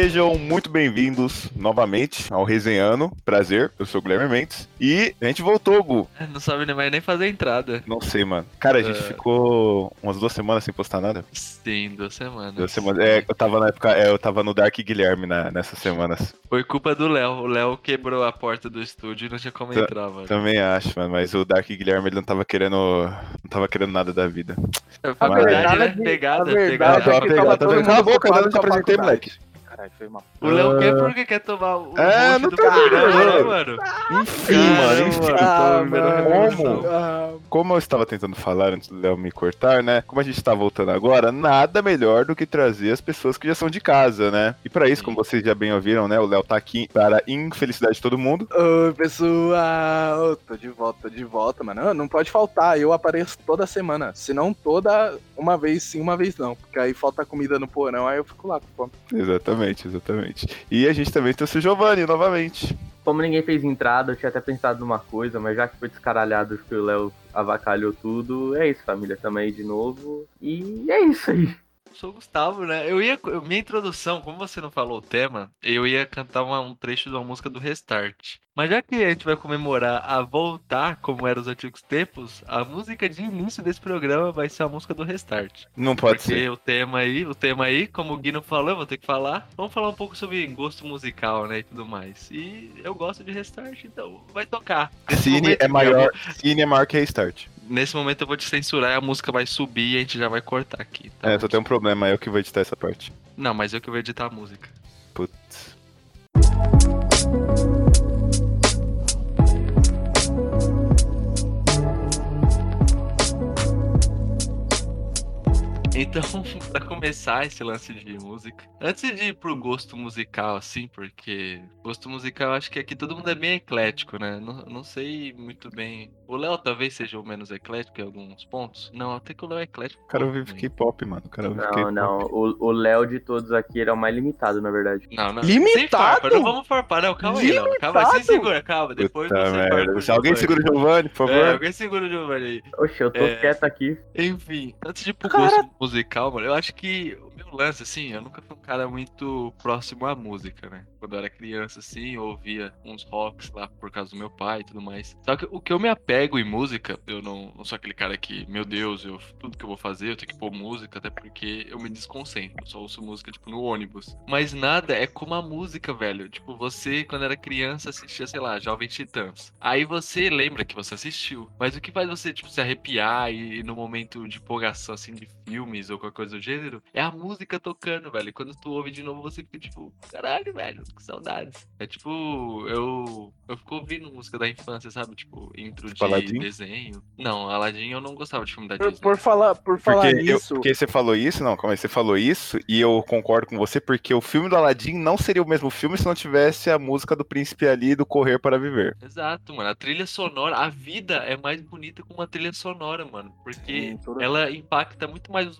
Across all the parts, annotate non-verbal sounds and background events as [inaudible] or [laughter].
Sejam muito bem-vindos novamente ao Resenhando. Prazer, eu sou o Guilherme Mendes. E a gente voltou, Gu. Não sabe nem mais nem fazer entrada. Não sei, mano. Cara, a gente É. ficou umas duas semanas sem postar nada. Sim, duas semanas. Duas semanas. É, eu tava na época, é, eu tava no Dark Guilherme na- nessas semanas. Foi culpa do Léo. O Léo quebrou a porta do estúdio e não tinha como Tá- entrar, mano. Também acho, mano. Mas o Dark Guilherme ele não tava querendo. Não tava querendo nada da vida. Foi A verdade, verdade né? é Pegada, a verdade pegada. é mundo Cala a boca, eu não te a apresentei, moleque. Caralho, foi mal. O Léo quer porque quer tomar o É, não do né, ligado. mano? Enfim, mano, enfim. Ah, mano. revolução. Ah, Como eu estava tentando falar antes do Léo me cortar, né? Como a gente tá voltando agora, nada melhor do que trazer as pessoas que já são de casa, né? E pra isso, como vocês já bem ouviram, né? O Léo tá aqui para a infelicidade de todo mundo. Oi, pessoal. Tô de volta, tô de volta, mano. Ah, Não pode faltar, eu apareço toda semana. Se não toda, uma vez sim, uma vez não. Porque aí falta comida no porão, aí eu fico lá com fome. Exatamente, exatamente. E a gente também trouxe o Giovanni novamente. Como ninguém fez entrada, eu tinha até pensado numa coisa, mas já que foi descaralhado que o Léo avacalhou tudo, é isso, família. Tamo aí de novo. E é isso aí. Sou o Gustavo, né? Eu ia. eu- Minha introdução, como você não falou o tema, eu ia cantar uma- um trecho de uma música do Restart. Mas já que a gente vai comemorar a voltar como eram os antigos tempos, a música de início desse programa vai ser a música do Restart. Não pode Porque ser. o tema aí, o tema aí, como o Guino falou, eu vou ter que falar. Vamos falar um pouco sobre gosto musical, né, e tudo mais. E eu gosto de Restart, então vai tocar. Nesse Cine momento, é eu maior, vou- Cine é maior que Restart. Nesse momento eu vou te censurar e a música vai subir e a gente já vai cortar aqui. tá? É, só tem um problema, eu que vou editar essa parte. Não, mas eu que vou editar a música. Putz. Então, [laughs] pra começar esse lance de música, antes de ir pro gosto musical, assim, porque gosto musical acho que aqui todo mundo é bem eclético, né? Não, não sei muito bem. O Léo talvez seja o menos eclético em alguns pontos. Não, até que o Léo é eclético. O cara também. K-pop, mano. O cara ouve Não, não. O Léo de todos aqui ele é o mais limitado, na verdade. Não, não. Limitado? Farpa, não vamos farpar, não. Calma aí, Léo. Calma aí, se Limitado? segura, calma. Depois Puta você merda. Se alguém segura o Giovanni, por favor. É, alguém segura o Giovanni aí. Oxe, eu tô É. quieto aqui. Enfim, antes de ir pro Cara- gosto musical, mano, eu acho que o meu lance, assim, eu nunca fui um cara muito próximo à música, né? Quando eu era criança, assim, eu ouvia uns rocks lá por causa do meu pai e tudo mais. Só que o que eu me apego em música, eu não, não sou aquele cara que, meu Deus, eu, tudo que eu vou fazer, eu tenho que pôr música, até porque eu me desconcentro. Eu só ouço música, tipo, no ônibus. Mas nada é como a música, velho. Tipo, você, quando era criança, assistia, sei lá, Jovem Titãs. Aí você lembra que você assistiu. Mas o que faz você, tipo, se arrepiar e, e no momento de empolgação, assim, de filmes ou qualquer coisa do gênero, é a música tocando, velho. E quando tu ouve de novo, você fica, tipo, caralho, velho, que saudades. É tipo, eu. Eu fico ouvindo música da infância, sabe? Tipo, intro de Tipo Aladdin? desenho. Não, Aladdin eu não gostava de filme da Por, Disney. por falar, por falar Porque, eu- nisso. porque você falou isso, não, calma aí, você falou isso, e eu concordo com você, porque o filme do Aladdin não seria o mesmo filme se não tivesse a música do príncipe ali do Correr para Viver. Exato, mano. A trilha sonora, a vida é mais bonita com uma trilha sonora, mano. Porque Sim, toda- ela impacta muito mais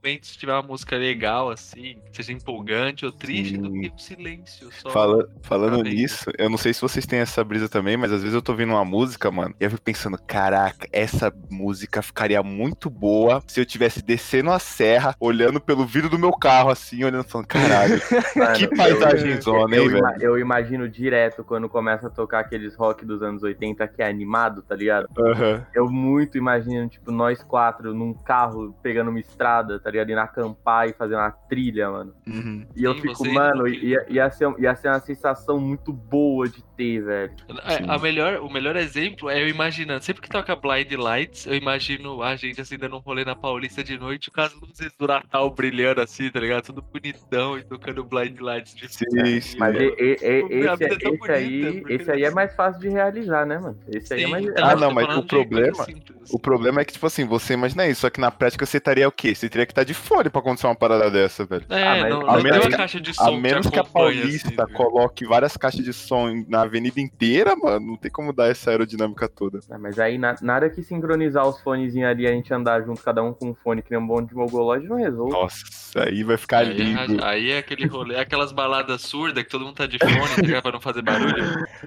os momentos se tiver uma música legal, assim, que seja empolgante ou triste, do Sim. que o silêncio. Só... Fala- falando nisso, eu não sei se vocês têm essa brisa também, mas às vezes eu tô ouvindo uma música, mano, e eu fico pensando, caraca, essa música ficaria muito boa se eu tivesse descendo a serra, olhando pelo vidro do meu carro, assim, olhando e falando, caralho, [laughs] Mano, que paisagem zona, hein, velho? eu imagino direto quando começa a tocar aqueles rock dos anos 80 que é animado, tá ligado? Aham. Eu muito imagino, tipo, nós quatro num carro pegando uma estrada, tá ligado? Indo acampar e fazer uma trilha, mano. Uhum. E eu Sim, fico, mano, no ia, ia, ser, ia ser uma sensação muito boa de ter, velho. É, Sim. a melhor, o melhor exemplo é eu imaginando, sempre que toca Blind Lights, eu imagino a gente assim dando um rolê na Paulista de noite com as luzes do Natal brilhando assim, tá ligado? Tudo bonitão e tocando Blind Lights de Sim, sim. Mas e- e- e- Tipo, esse, é esse bonita, aí, esse aí é mais fácil de realizar, né, mano? Esse aí é Sim, mais. então, Ah, não, mas o problema- simples. O problema é que, tipo assim, você imagina isso, só que na prática você estaria o quê? Você teria que estar de fone pra acontecer uma parada dessa, velho. É, Ah, mas não, a não tem menos uma que- caixa de som A menos que a acompanha, Paulista assim, coloque várias caixas de som na avenida inteira, mano, não tem como dar essa aerodinâmica toda. Ah, mas aí na- nada que sincronizar os fonezinhos ali e a gente andar junto, cada um com um fone, que nem um bom de mogolóide, não resolve. Nossa, aí vai ficar Aí, lindo. é- aí é aquele rolê, aquelas baladas surdas que todo mundo tá de fone, tá ligado? Pra não fazer barulho.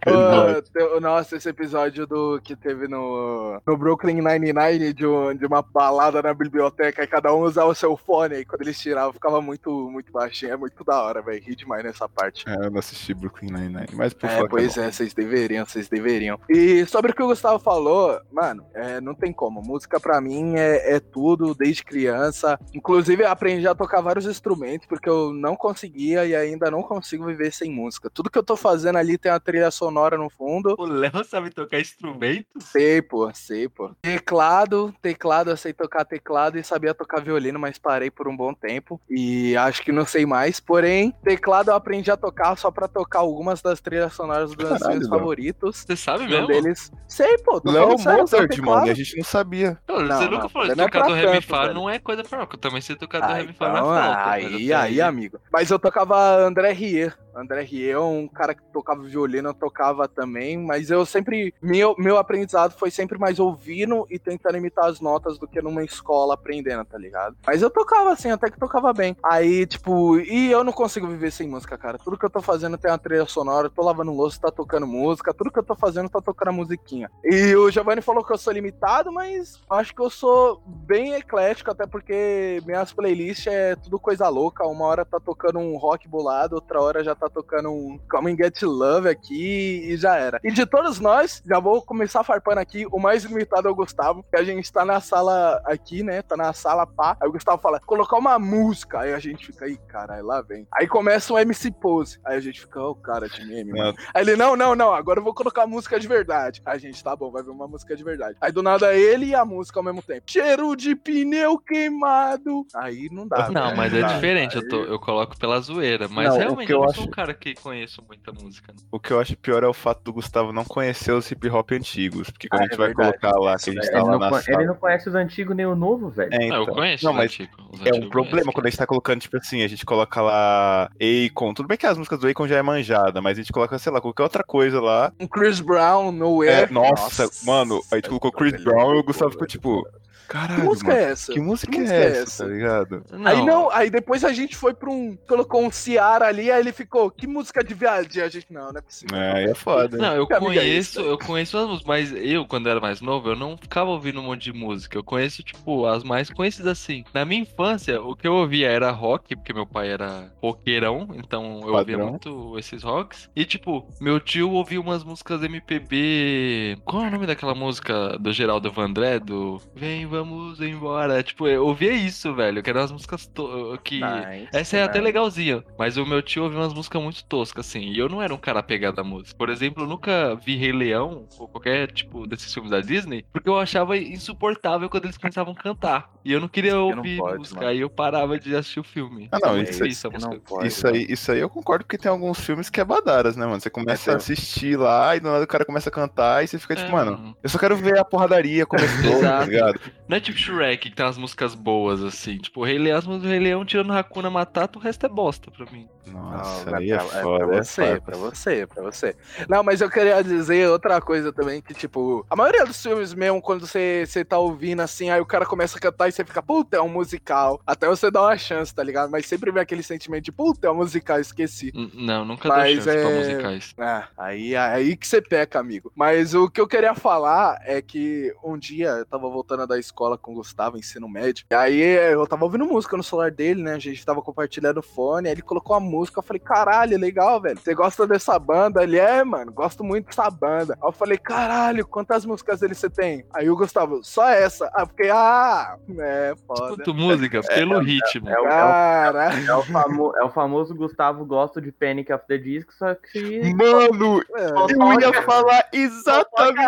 Ô, teu- nossa, esse episódio do que teve no, no Brooklyn Nine-Nine de, um- de uma balada na biblioteca e cada um usava o seu fone e quando eles tiravam ficava muito, muito baixinho. É muito da hora, velho. Ri demais nessa parte. É, eu não assisti Brooklyn Nine-Nine, mas por É, favor. pois é, vocês deveriam, vocês deveriam. E sobre o que o Gustavo falou, mano, é, não tem como. Música pra mim é, é tudo, desde criança. Inclusive, eu aprendi a tocar vários instrumentos, porque eu não conseguia e ainda não consigo viver sem música. Tudo que eu tô fazendo ali tem uma trilha sonora no fundo. O Léo sabe tocar instrumento? Sei, pô, sei, pô. Teclado, teclado, eu sei tocar teclado e sabia tocar violino, mas parei por um bom tempo. E acho que não sei mais. Porém, teclado eu aprendi a tocar só pra tocar algumas das trilhas sonoras dos meus filmes favoritos. Você sabe Um mesmo? deles. Sei, pô, Léo Mozart, mano, a gente não sabia. Não, Não, você não, nunca falou de é tocar do Ré Mi tanto, Fá, não é coisa pra Eu também sei tocar do Ah, Ré Mi Fá na então, flauta. mas aí, aí, amigo. Mas eu tocava André Rieu. André Rieu um cara que tocava violino, tocava também, mas eu sempre. Meu, meu aprendizado foi sempre mais ouvindo e tentando imitar as notas do que numa escola aprendendo, tá ligado? Mas eu tocava assim, até que tocava bem. Aí, tipo, e eu não consigo viver sem música, cara. Tudo que eu tô fazendo tem uma trilha sonora, eu tô lavando louça, tá tocando música, tudo que eu tô fazendo tá tocando a musiquinha. E o Giovanni falou que eu sou limitado, mas acho que eu sou bem eclético, até porque minhas playlists é tudo coisa louca. Uma hora tá tocando um rock bolado, outra hora já tá tocando um Come and Get Love aqui e já era. E de todos nós, já vou começar farpando aqui, o mais limitado é o Gustavo, que a gente tá na sala aqui, né? Tá na sala pá. Aí o Gustavo fala, colocar uma música. Aí a gente fica, aí, caralho, lá vem. Aí começa um MC Pose. Aí a gente fica, ô, cara, de meme, mano. Aí ele, não, não, não, agora eu vou colocar música de verdade. Aí a gente, tá bom, vai ver uma música de verdade. Aí do nada ele e a música ao mesmo tempo. Cheiro de pneu queimado. Aí não dá. Não, velho. mas é diferente, eu, Aí- tô, eu coloco pela zoeira. Mas Não, o realmente que eu eu acho- cara que conheço muita música. né? O que eu acho pior é o fato do Gustavo não conhecer os hip hop antigos. Porque quando Ah, a gente é vai verdade. colocar lá, que a gente Isso tá Ele lá não, na sala. ele não conhece os antigos nem o novo, velho. É, Não, eu então. conheço Não, os mas antigos. os É um problema quando a gente tá colocando, tipo assim, a gente coloca lá Akon. Tudo bem que as músicas do Akon já é manjada, mas a gente coloca, sei lá, qualquer outra coisa lá. Um Chris Brown, No É, Air. nossa, mano, aí tu colocou Chris Ele Brown e o Gustavo ficou velho. Tipo, Que caralho, música mano, é essa? que música, Que é, música é essa, essa? tá ligado? Aí não, aí depois a gente foi pra um. Colocou um Ciara ali, aí ele ficou, que música de viagem? A gente, não, não é possível. É, aí é foda. Não, eu é conheço, isso, eu conheço as músicas, mas eu, quando era mais novo, eu não ficava ouvindo um monte de música. Eu conheço, tipo, as mais conhecidas assim. Na minha infância, o que eu ouvia era rock, porque meu pai era roqueirão, então eu ouvia Padrão. muito esses rocks. E, tipo, meu tio ouvia umas músicas MPB. Qual é o nome daquela música do Geraldo Vandré? Do Vem, vamos embora. Tipo, eu ouvia isso, velho, que eram as músicas to- que. Nice, Essa é até nice. legalzinha, mas o meu tio ouvia umas músicas muito toscas, assim, e eu não era um cara apegado à música. Por exemplo, eu nunca vi Rei Leão, ou qualquer tipo desses filmes da Disney, porque eu achava insuportável quando eles começavam a cantar. E eu não queria não ouvir pode, música, mano. aí eu parava de assistir o filme. Ah, não, É isso aí- difícil a Não pode, Isso aí, isso aí eu concordo porque tem alguns filmes que é badaras, né, mano? Você começa a Mas tem- assistir lá e do nada o cara começa a cantar e você fica tipo, É, mano, eu só quero ver a porradaria começando, [laughs] tá ligado? Não é tipo Shrek, que tem umas músicas boas, assim. Tipo, o Rei Leão, as músicas do Rei Leão tirando Hakuna Matata, o resto é bosta pra mim. Nossa, Não, aí é é pra- é foda, pra é você, foda. pra você, pra você. Não, mas eu queria dizer outra coisa também, que tipo, a maioria dos filmes mesmo, quando você, você tá ouvindo assim, aí o cara começa a cantar e você fica, puta, é um musical. Até você dá uma chance, tá ligado? Mas sempre vem aquele sentimento de, puta, é um musical, esqueci. Não, nunca Mas dou chance pra é- musicais. Ah, aí, aí que você peca, amigo. Mas o que eu queria falar é que um dia eu tava voltando da escola com o Gustavo, ensino médio. E aí eu tava ouvindo música no celular dele, né? A gente tava compartilhando o fone. Aí ele colocou uma música. Eu falei, caralho, legal, velho. Você gosta dessa banda? Ele é, mano, gosto muito dessa banda. Aí eu falei, caralho, quantas músicas dele você tem? Aí o Gustavo, só essa. Aí eu fiquei, ah, é, foda. Escuto música pelo ritmo. É o, é o- Caralho. é o famo- é o famoso Gustavo gosto de Panic of the Disco, só que Mano, É. eu ia falar exatamente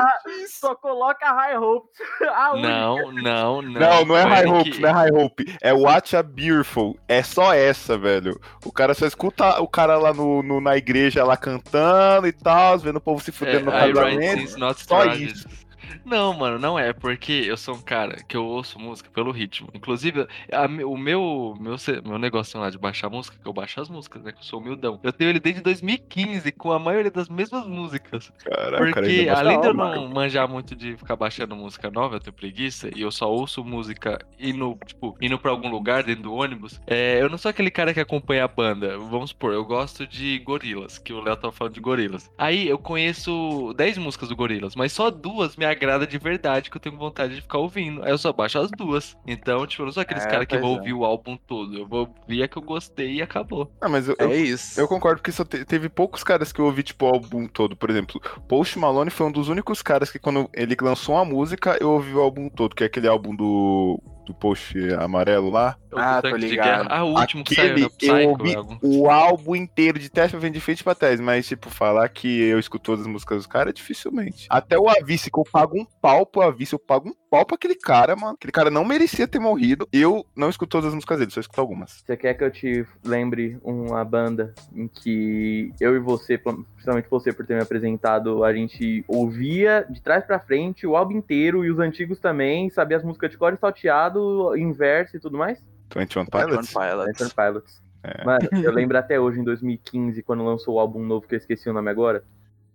isso. só coloca High Hopes. [laughs] A única. Não, não, não. Não, não é High Hope, não é High Hope. É Watch a Beautiful. É só essa, velho. O cara só escuta o cara lá no, no- na igreja lá cantando e tal, vendo o povo se fudendo no É, write casamento. Só isso. Não, mano, não é, porque eu sou um cara que eu ouço música pelo ritmo. Inclusive, a o meu, meu, meu negócio lá de baixar música, que eu baixo as músicas, né? Que eu sou humildão. Eu tenho ele desde 2015, com a maioria das mesmas músicas. Caraca, cara Porque baixa- além de eu Não, não manjar muito de ficar baixando música nova, eu tenho preguiça, e eu só ouço música indo, tipo, indo pra algum lugar dentro do ônibus, é, eu não sou aquele cara que acompanha a banda. Vamos supor, eu gosto de Gorilas, que o Léo tava falando de Gorilas. Aí eu conheço 10 músicas do Gorilas, mas só duas me agrada de verdade, que eu tenho vontade de ficar ouvindo. Aí eu só baixo as duas. Então, tipo, eu não sou aqueles É, caras que vão é. ouvir o álbum todo. Eu vou ouvir a que eu gostei e acabou. Ah, mas eu, eu, É isso. eu concordo que só te- teve poucos caras que eu ouvi, tipo, o álbum todo. Por exemplo, Post Malone foi um dos únicos caras que quando ele lançou uma música, eu ouvi o álbum todo, que é aquele álbum do, do Post amarelo lá. O Ah, tô ligado. Ah, o último que saiu, Aquele, né? O eu Psycho, ouvi o álbum inteiro de teste vem de frente pra trás, mas, tipo, falar que eu escuto todas as músicas dos caras, dificilmente. Até o Avice, que eu pago um pau pro Avice, eu pago um pau pra aquele cara, mano. Aquele cara não merecia ter morrido. Eu não escuto todas as músicas dele, só escuto algumas. Você quer que eu te lembre uma banda em que eu e você, principalmente você por ter me apresentado, a gente ouvia de trás pra frente o álbum inteiro e os antigos também, sabia as músicas de cor e salteado, inverso e tudo mais? 21 Twenty One Pilots? Pilots. Enter Pilots. É. Mano, eu lembro até hoje, em 2015, quando lançou o álbum novo, que eu esqueci o nome agora.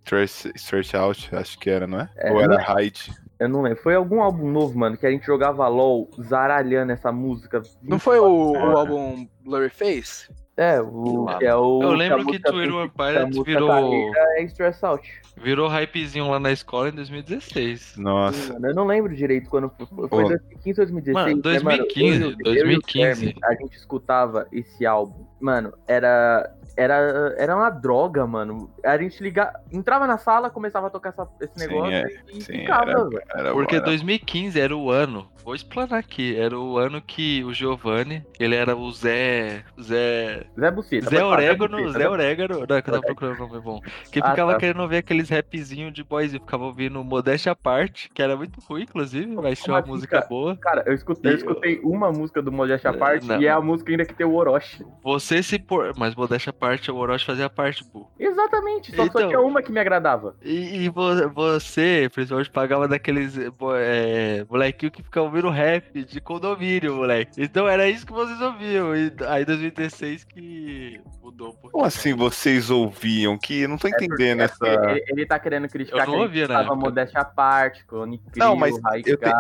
Straight, Straight Out, acho que era, não é? É, Ou era não Hyde? Eu não lembro. Foi algum álbum novo, mano, que a gente jogava LOL zaralhando essa música. Não foi o, o álbum Blurry Face? É, o Eu que é o. Eu lembro que Twitter Pilots música virou, carreira É Stress Out. virou hypezinho lá na escola em 2016. Nossa. Mano, eu não lembro direito quando foi. Foi Pô. 2015 ou 2016. Mano, né, 2015, eu e o- eu e o 2015. Guilherme, a gente escutava esse álbum. Mano, era. Era, era uma droga, mano. A gente ligava. Entrava na sala, começava a tocar essa- esse Sim, negócio é. e Sim, ficava, era- velho. Era, Porque era- 2015 era o ano, vou explanar aqui, era o ano que o Giovanni, ele era o Zé. Zé. Zé Buceta. Zé Orégano, Buceta, Zé Orégano. Não, é que eu tava procurando um nome bom. Que Ah, ficava tá. querendo ver aqueles rapzinhos de boyzinho, ficava ouvindo Modéstia à Parte, que era muito ruim, inclusive, mas tinha uma música boa. Cara, eu escutei, eu E- escutei uma música do Modéstia à É, parte não. e é a música ainda que tem o Orochi. Você se por. Mas Modéstia à Parte, o Orochi fazia parte, pô. Exatamente, só, só Então. tinha uma que me agradava. E, e vo- você, principalmente, pagava daqueles é, molequinho que ficava ouvindo rap de condomínio, moleque. Então era isso que vocês ouviam. E aí 2016 que mudou pouquinho. Como assim vocês ouviam? Que não tô entendendo É essa. porque ele, ele tá querendo criticar Eu não que a ouvia gente na tava modéstia à parte, Clone Crew, Não, mas eu te-.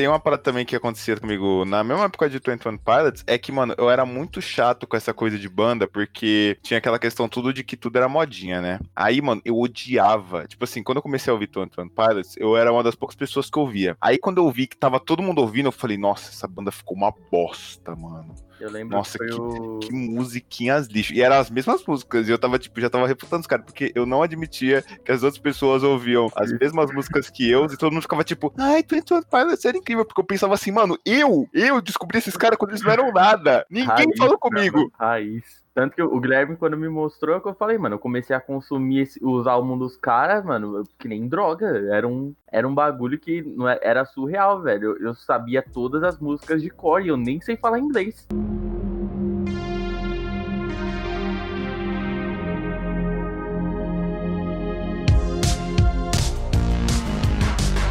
Tem uma parada também que acontecia comigo na mesma época de 21 Pilots, é que, mano, eu era muito chato com essa coisa de banda, porque tinha aquela questão tudo de que tudo era modinha, né? Aí, mano, eu odiava. Tipo assim, quando eu comecei a ouvir 21 Pilots, eu era uma das poucas pessoas que ouvia. Aí, quando eu vi que tava todo mundo ouvindo, eu falei, nossa, essa banda ficou uma bosta, mano. Eu lembro Nossa, que foi o... Que musiquinhas lixo. E eram as mesmas músicas. E eu tava, tipo, já tava refutando os caras, porque eu não admitia que as outras pessoas ouviam as mesmas [laughs] músicas que eu, e todo mundo ficava tipo, ai, 21 Pilots era incrível, porque eu pensava assim, mano, eu, eu descobri esses caras quando eles não eram nada. Ninguém Raiz, falou né, comigo. mano? Raiz. Tanto que o Guilherme, quando me mostrou, eu falei, mano, eu comecei a consumir esse- os álbuns dos caras, mano, que nem droga. Era um, era um bagulho que não é- era surreal, velho. Eu, eu sabia todas as músicas de cor e eu nem sei falar inglês.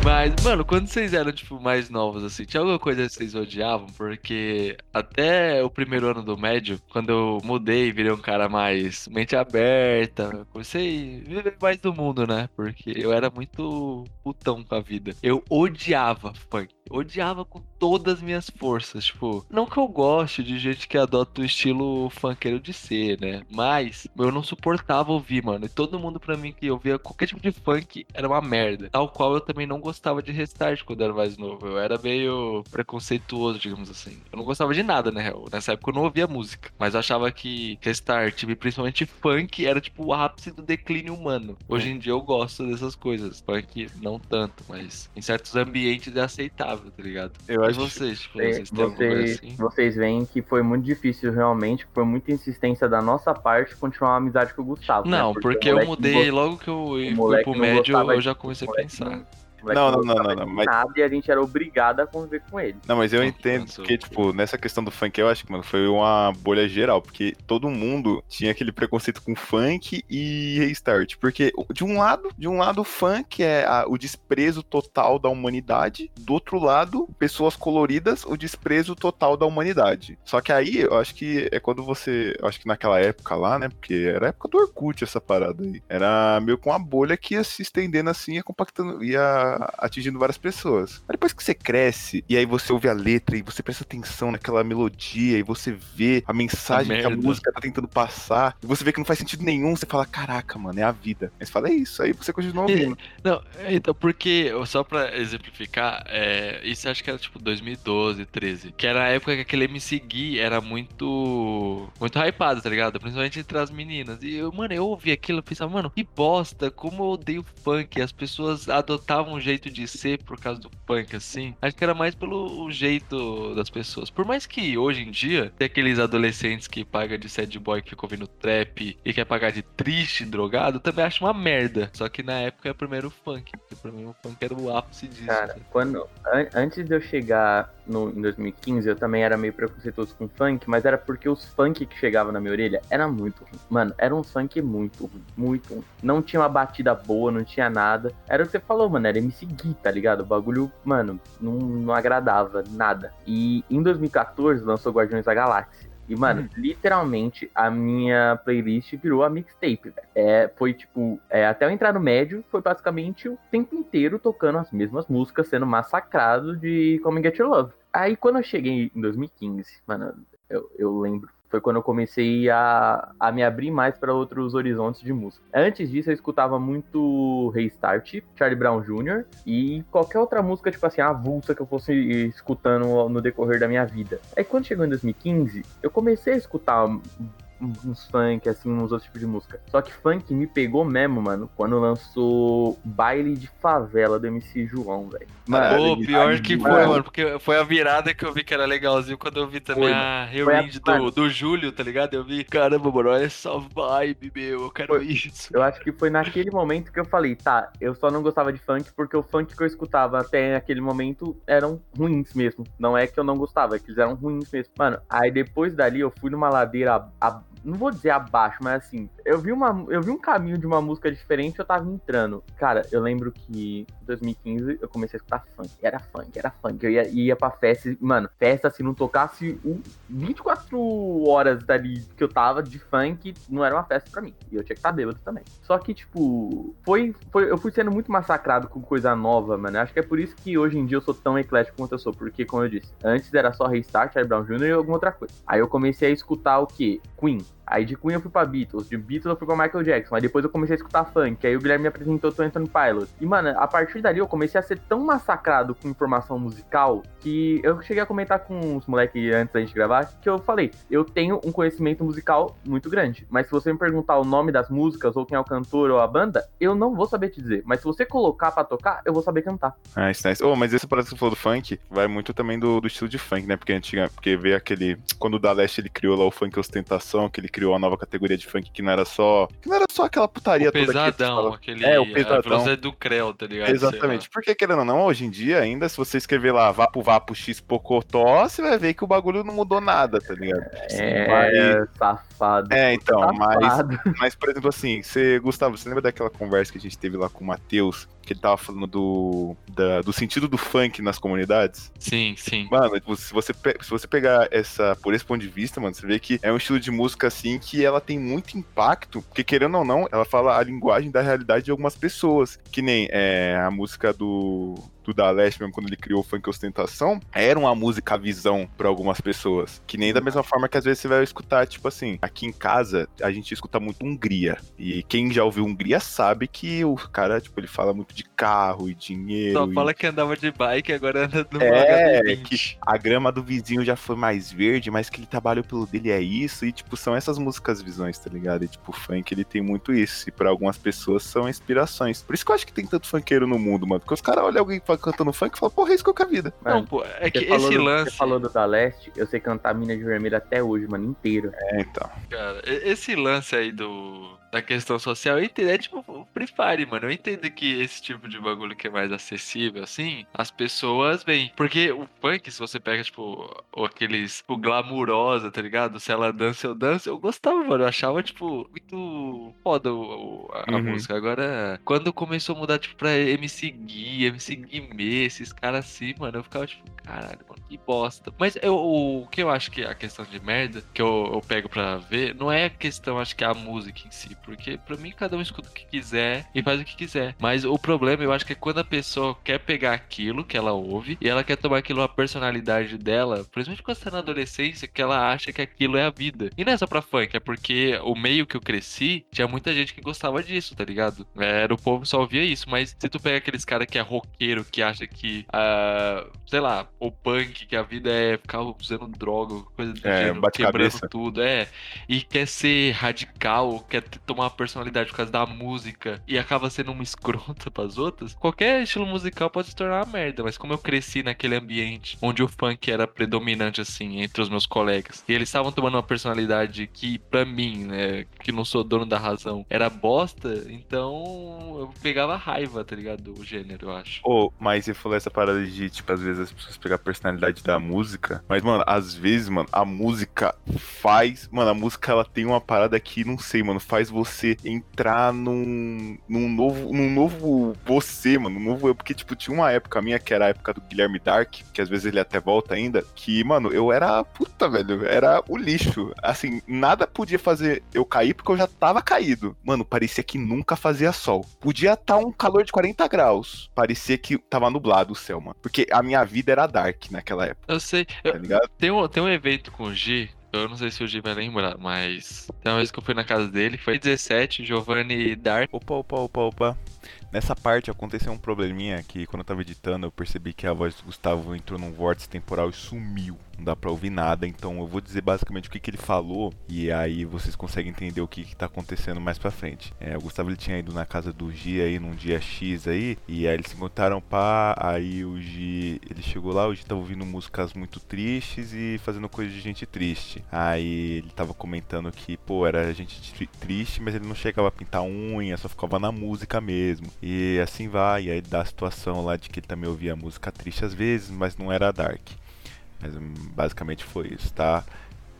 Mas, mano, quando vocês eram, tipo, mais novos, assim, tinha alguma coisa que vocês odiavam? Porque até o primeiro ano do médio, quando eu mudei, virei um cara mais mente aberta, comecei a viver mais do mundo, né? Porque eu era muito putão com a vida. Eu odiava funk. Odiava com todas as minhas forças. Tipo, não que eu goste de gente que adota o estilo funkeiro de ser, né? Mas eu não suportava ouvir, mano. E todo mundo pra mim que ouvia qualquer tipo de funk era uma merda. Tal qual eu também não gostava de restart quando era mais novo. Eu era meio preconceituoso, digamos assim. Eu não gostava de nada, né? real. Nessa época eu não ouvia música. Mas eu achava que restart, principalmente funk, era tipo o ápice do declínio humano. Hoje em dia eu gosto dessas coisas. Funk não tanto, mas em certos ambientes é aceitável, tá ligado? Eu E acho vocês, tipo, vocês Vocês, assim? vocês veem que foi muito difícil, realmente. Foi muita insistência da nossa parte continuar uma amizade com o Gustavo. né? Não, porque, o eu mudei logo que eu fui pro médio, eu já comecei a pensar. não- Não, não, não, não, mas- Nada e a gente era obrigado a conviver com ele. Não, mas eu entendo que, tipo, nessa questão do funk, eu acho que, mano, foi uma bolha geral, porque todo mundo tinha aquele preconceito com funk e restart. Porque, de um lado, de um lado, o funk é a- o desprezo total da humanidade, do outro lado, pessoas coloridas, o desprezo total da humanidade. Só que aí, eu acho que é quando você, eu acho que naquela época lá, né, porque era a época do Orkut essa parada aí, era meio com uma bolha que ia se estendendo assim, ia compactando, ia atingindo várias pessoas. Mas depois que você cresce, e aí você ouve a letra, e você presta atenção naquela melodia, e você vê a mensagem A que a música tá tentando passar, e você vê que não faz sentido nenhum, você fala, caraca, mano, é a vida. Você fala, é isso, aí você continua ouvindo. Não, então, porque, só pra exemplificar, é, isso acho que era tipo 2012, 13. Que era a época que aquele MC Gui era muito. Muito hypado, tá ligado? Principalmente entre as meninas. E eu, mano, eu ouvi aquilo e pensava, mano, que bosta, como eu odeio funk. As pessoas adotavam um jeito de ser por causa do funk, assim. Acho que era mais pelo jeito das pessoas. Por mais que hoje em dia, tem aqueles adolescentes que pagam de sad boy que ficam ouvindo trap e quer pagar de triste, drogado, também acho uma merda. Só que na época é primeiro o funk. Porque pra mim o funk era o ápice disso. Cara, assim. quando, an- antes de eu chegar no, em 2015, eu também era meio preconceituoso com funk, mas era porque os funk que chegavam na minha orelha era muito ruim. Mano, era um funk muito ruim, muito ruim. Não tinha uma batida boa, não tinha nada. Era o que você falou, mano, era MC Gui, tá ligado? O bagulho, mano, não, não agradava nada. E em 2014 lançou Guardiões da Galáxia. E, mano, literalmente a minha playlist virou a mixtape, velho. É, foi tipo, é, até eu entrar no médio, foi basicamente o tempo inteiro tocando as mesmas músicas, sendo massacrado de Come Get Your Love. Aí quando eu cheguei em 2015, mano, eu, eu lembro. Foi quando eu comecei a, a me abrir mais para outros horizontes de música. Antes disso, eu escutava muito Restart, Charlie Brown Jr. e qualquer outra música, tipo assim, avulsa que eu fosse escutando no decorrer da minha vida. Aí quando chegou em 2015, eu comecei a escutar uns funk, assim, uns outros tipos de música. Só que funk me pegou mesmo, mano, quando lançou Baile de Favela do MC João, velho. Mano, Pô, pior que foi, mano. mano, porque foi a virada que eu vi que era legalzinho quando eu vi também Foi, a rewind do, do Júlio, tá ligado? Eu vi, caramba, mano, olha essa vibe, meu, eu quero Foi. isso. Eu acho que foi naquele momento que eu falei, tá, eu só não gostava de funk porque o funk que eu escutava até aquele momento eram ruins mesmo. Não é que eu não gostava, é que eles eram ruins mesmo. Mano, aí depois dali eu fui numa ladeira, a- a- não vou dizer abaixo, mas assim, eu vi, uma, eu vi um caminho de uma música diferente eu tava entrando. Cara, eu lembro que em 2015 eu comecei a escutar funk. Era funk, era funk. Eu ia, ia pra festa, mano, festa se não tocasse um, 24 horas dali que eu tava de funk, não era uma festa pra mim. E eu tinha que estar bêbado também. Só que, tipo, foi, foi. Eu fui sendo muito massacrado com coisa nova, mano. Acho que é por isso que hoje em dia eu sou tão eclético quanto eu sou. Porque, como eu disse, antes era só Restart, Charlie Brown Jr. e alguma outra coisa. Aí eu comecei a escutar o quê? Queen. soon. Aí de Queen eu fui pra Beatles, de Beatles eu fui pra Michael Jackson, aí depois eu comecei a escutar funk, aí o Guilherme me apresentou o Anthony Pilot. E, mano, a partir dali eu comecei a ser tão massacrado com informação musical que eu cheguei a comentar com os moleques antes da gente gravar, que eu falei, eu tenho um conhecimento musical muito grande, mas se você me perguntar o nome das músicas, ou quem é o cantor ou a banda, eu não vou saber te dizer. Mas se você colocar pra tocar, eu vou saber cantar. Nice, nice. Oh, mas esse parece que você falou do funk, vai muito também do, do estilo de funk, né? Porque antiga, porque veio aquele. Quando o Da Leste ele criou lá o funk ostentação, que ele criou a nova categoria de funk que não era só. Que não era só aquela putaria O toda pesadão, aquele. É, o A pesadão. velocidade do Creu, tá ligado? Exatamente. Porque, querendo ou não, hoje em dia, ainda, se você escrever lá Vapo Vapo X Pocotó, você vai ver que o bagulho não mudou nada, tá ligado? É, safado. É, então, mas, Safado. mas, por exemplo, assim, você, Gustavo, você lembra daquela conversa que a gente teve lá com o Matheus, que ele tava falando do, da- do sentido do funk nas comunidades? Sim, sim. Mano, se você, se você pegar essa por esse ponto de vista, mano, você vê que é um estilo de música assim que ela tem muito impacto, porque querendo ou não, ela fala a linguagem da realidade de algumas pessoas. Que nem é, a música do, do Da Leste, mesmo quando ele criou o funk ostentação, era uma música visão pra algumas pessoas. Que nem da mesma forma que às vezes você vai escutar, tipo assim, aqui em casa a gente escuta muito Hungria. E quem já ouviu Hungria sabe que o cara, tipo, ele fala muito de carro e dinheiro. Só e- fala que andava de bike, agora anda no É, HB20. a grama do vizinho já foi mais verde, mas que ele trabalhou pelo dele é isso, e tipo, são essas músicas visões, tá ligado? E tipo, o funk ele tem muito isso, e pra algumas pessoas são inspirações. Por isso que eu acho que tem tanto funkeiro no mundo, mano, porque os caras olham alguém cantando funk e falam, porra, é isso que eu quero a vida. Não, pô, é que falou esse lance. Você falou do Da Leste, eu sei cantar Mina de Vermelho até hoje, mano, inteiro. É, então. Cara, esse lance aí do da questão social, eu entendo, é tipo o Free Fire, mano. Eu entendo que esse tipo de bagulho que é mais acessível, assim, as pessoas vêm. Porque o funk, se você pega, tipo, aqueles, tipo, glamurosa, tá ligado? Se ela dança, eu danço, eu gostava, mano. Eu achava, tipo, muito foda o- o- a, a Uhum. música. Agora, quando começou a mudar, tipo, pra MC Gui, MC Guimê, esses caras assim, mano, eu ficava, tipo, caralho, mano, que bosta. Mas eu, o que eu acho que é a questão de merda, que eu, eu pego pra ver, não é a questão, acho que é a música em si. Porque pra mim, cada um escuta o que quiser e faz o que quiser. Mas o problema, eu acho que é quando a pessoa quer pegar aquilo que ela ouve e ela quer tomar aquilo a personalidade dela, principalmente quando você tá na adolescência, que ela acha que aquilo é a vida. E não é só pra funk, é porque o meio que eu cresci, tinha muita gente que gostava disso, tá ligado? Era o povo só ouvia isso, mas se tu pega aqueles cara que é roqueiro, que acha que, uh, sei lá, o punk, que a vida é ficar usando droga, coisa do É, gênero, quebrando cabeça. tudo, é, e quer ser radical, quer tomar uma personalidade por causa da música e acaba sendo uma [laughs] escrota pras outras, qualquer estilo musical pode se tornar uma merda, mas como eu cresci naquele ambiente onde o funk era predominante, assim, entre os meus colegas, e eles estavam tomando uma personalidade que, pra mim, né, que não sou dono da razão, era bosta, então eu pegava raiva, tá ligado? Do gênero, eu acho. Ô, mas você falou essa parada de, tipo, às vezes as pessoas pegar a personalidade da música. Mas, mano, às vezes, mano, a música faz. Mano, a música ela tem uma parada que, não sei, mano, faz você entrar num, num novo. num novo você, mano. Um novo eu. Porque, tipo, tinha uma época minha que era a época do Guilherme Dark, que às vezes ele até volta ainda. Que, mano, eu era. Puta, velho. Era o lixo. Assim, nada podia fazer eu cair porque eu já tava caído. Mano, parecia que nunca fazia sol. Podia estar um calor de 40 graus. Parecia que tava nublado o céu, mano. Porque a minha vida era dark naquela época, Eu sei, eu- tá tem, um, tem um evento com o G, eu não sei se o G vai lembrar, mas tem uma vez que eu fui na casa dele, foi 17, Giovanni Dark. Opa, opa, opa, opa. Nessa parte aconteceu um probleminha que quando eu tava editando eu percebi que a voz do Gustavo entrou num vórtice temporal e sumiu. Não dá pra ouvir nada, então eu vou dizer basicamente o que, que ele falou e aí vocês conseguem entender o que, que tá acontecendo mais pra frente. É, o Gustavo ele tinha ido na casa do Gi aí num dia X aí e aí eles se encontraram pá, aí o Gi, ele chegou lá, o Gi tava ouvindo músicas muito tristes e fazendo coisa de gente triste. Aí ele tava comentando que, pô, era gente tri- triste, mas ele não chegava a pintar unha, só ficava na música mesmo. E assim vai, e aí dá a situação lá de que ele também ouvia música triste às vezes, mas não era dark. Mas hum, basicamente foi isso, tá?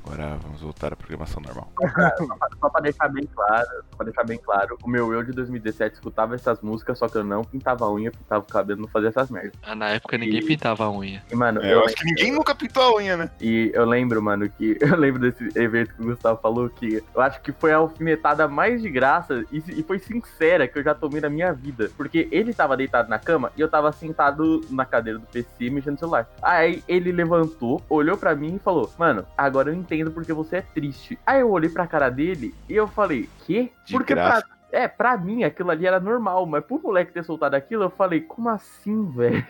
Agora vamos voltar à programação normal. [laughs] Só pra deixar bem claro, só pra deixar bem claro, o meu eu de 2017 escutava essas músicas, só que eu não pintava a unha, pintava o cabelo, não fazia essas merdas. Ah, na época ninguém E- pintava a unha. E, mano, É, eu acho que ninguém nunca pintou a unha, né? E eu lembro, mano, que [laughs] eu lembro desse evento que o Gustavo falou que eu acho que foi a alfinetada mais de graça e, e foi sincera que eu já tomei na minha vida. Porque ele tava deitado na cama e eu tava sentado na cadeira do PC mexendo no celular. Aí ele levantou, olhou pra mim e falou: Mano, agora eu entendo porque você é triste. Aí eu olhei pra cara dele e eu falei: Quê? De porque graça. pra. É, pra mim aquilo ali era normal, mas pro moleque ter soltado aquilo, eu falei, como assim, velho?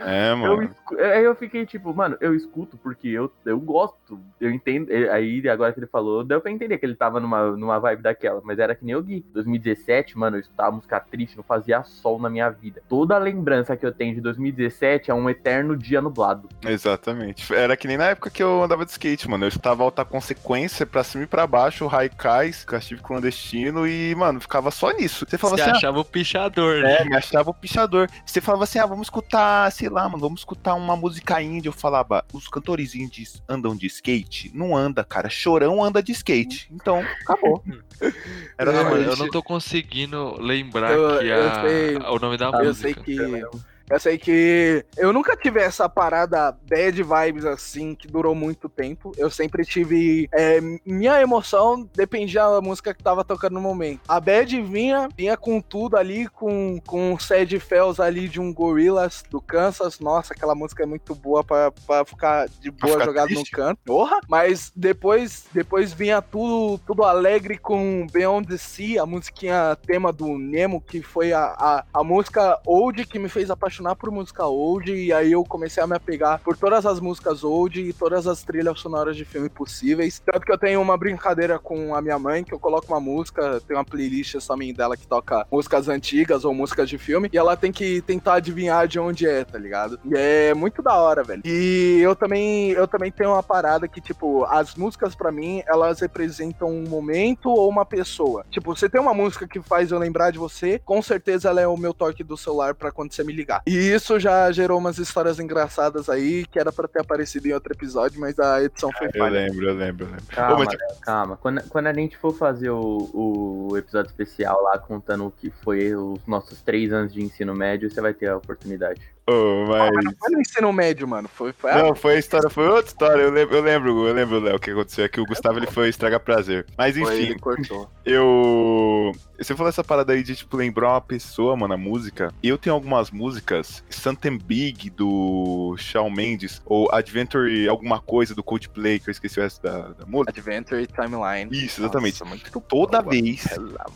É, Eu mano. escu- Aí eu fiquei tipo, mano, eu escuto porque eu, eu gosto, eu entendo. eh, Aí agora que ele falou, deu pra entender que ele tava numa, numa vibe daquela, mas era que nem o Gui. 2017, mano, eu escutava música triste, não fazia sol na minha vida. Toda a lembrança que eu tenho de 2017 é um eterno dia nublado. Exatamente. Era que nem na época que eu andava de skate, mano. Eu estava alta consequência pra cima e pra baixo, Raikais, castigo clandestino e, mano, ficava só nisso. Você falava Você assim, ah, achava o pichador, né? É, me achava o pichador. Você falava assim, ah, vamos escutar, sei lá, mano, vamos escutar uma música indie. Eu falava, os cantores indies andam de skate? Não anda, cara. Chorão anda de skate. Então, acabou. [laughs] Era Não, mano, eu não tô conseguindo lembrar Eu- que eu a- sei. o nome da Eu Eu música. sei que. Eu sei que eu nunca tive essa parada bad vibes assim, que durou muito tempo. Eu sempre tive. é, minha emoção dependia da música que tava tocando no momento. A bad vinha, vinha com tudo ali, com, com o Sad Fells ali de um Gorillaz do Kansas. Nossa, aquela música é muito boa pra, pra ficar de boa ficar jogado triste? no canto. Porra! Mas depois, depois vinha tudo, tudo alegre com Beyond the Sea, a musiquinha tema do Nemo, que foi a, a, a música old que me fez apaixonar por música old. E aí eu comecei a me apegar por todas as músicas old e todas as trilhas sonoras de filme possíveis. Tanto que eu tenho uma brincadeira com a minha mãe, que eu coloco uma música, tem uma playlist também dela que toca músicas antigas ou músicas de filme, e ela tem que tentar adivinhar de onde é, tá ligado? E é muito da hora, velho. E eu também, eu também tenho uma parada que, tipo, as músicas pra mim, elas representam um momento ou uma pessoa. Tipo, você tem uma música que faz eu lembrar de você, com certeza ela é o meu toque do celular pra quando você me ligar. E isso já gerou umas histórias engraçadas aí, que era pra ter aparecido em outro episódio, mas a edição foi Eu falha. lembro, eu lembro, eu lembro. Ô, Calma, mas, Léo, calma. Quando, quando a gente for fazer o, o episódio especial lá, contando o que foi os nossos três anos de ensino médio, você vai ter a oportunidade. Oh, Mas mas. não foi no ensino médio, mano. Foi, foi a- Não, foi a história, foi outra história. Eu lembro, eu lembro, eu lembro, Léo, o que aconteceu. É que o Gustavo ele foi estragar prazer. Mas foi, enfim, ele cortou. eu. Você falou essa parada aí de, tipo, lembrar uma pessoa, mano, a música. Eu tenho algumas músicas, Something Big do Shawn Mendes, ou Adventure alguma coisa do Coldplay, que eu esqueci o resto da, da música. Adventure Timeline. Isso, exatamente. Nossa, Toda boa. vez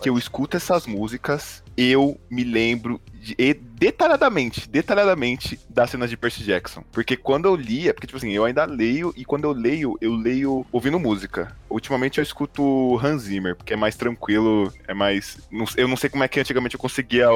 que eu escuto essas músicas, eu me lembro detalhadamente, detalhadamente das cenas de Percy Jackson. Porque quando eu lia, porque tipo assim, eu ainda leio e quando eu leio, eu leio ouvindo música. Ultimamente eu escuto Hans Zimmer, porque é mais tranquilo, é mais. Eu não sei como é que antigamente eu conseguia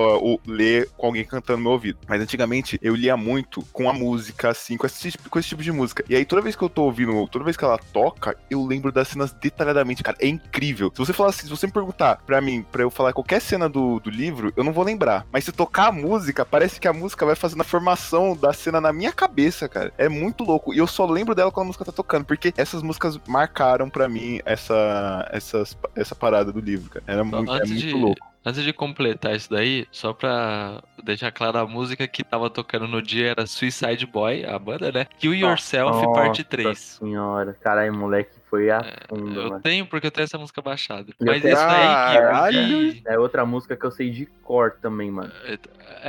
ler com alguém cantando no meu ouvido. Mas antigamente eu lia muito com a música, assim, com esse, tipo- com esse tipo de música. E aí toda vez que eu tô ouvindo, toda vez que ela toca, eu lembro das cenas detalhadamente, cara. É incrível. Se você falar assim, se você me perguntar pra mim, pra eu falar qualquer cena do, do livro, eu não vou lembrar. Mas se tocar a música, parece que a música vai fazendo a formação da cena na minha cabeça, cara. É muito louco. E eu só lembro dela quando a música tá tocando, porque essas músicas marcaram pra mim essa, essas, essa parada do livro, cara. Era muito, é muito de, louco. antes de completar isso daí, só pra deixar claro, a música que tava tocando no dia era Suicide Boy, a banda, né? Kill Yourself, parte Nossa 3. senhora. Caralho, moleque, foi a fundo, Eu mano. tenho, porque eu tenho essa música baixada. Eu Mas tenho- isso. Gui, Gui, É outra música que eu sei de cor também, mano. é,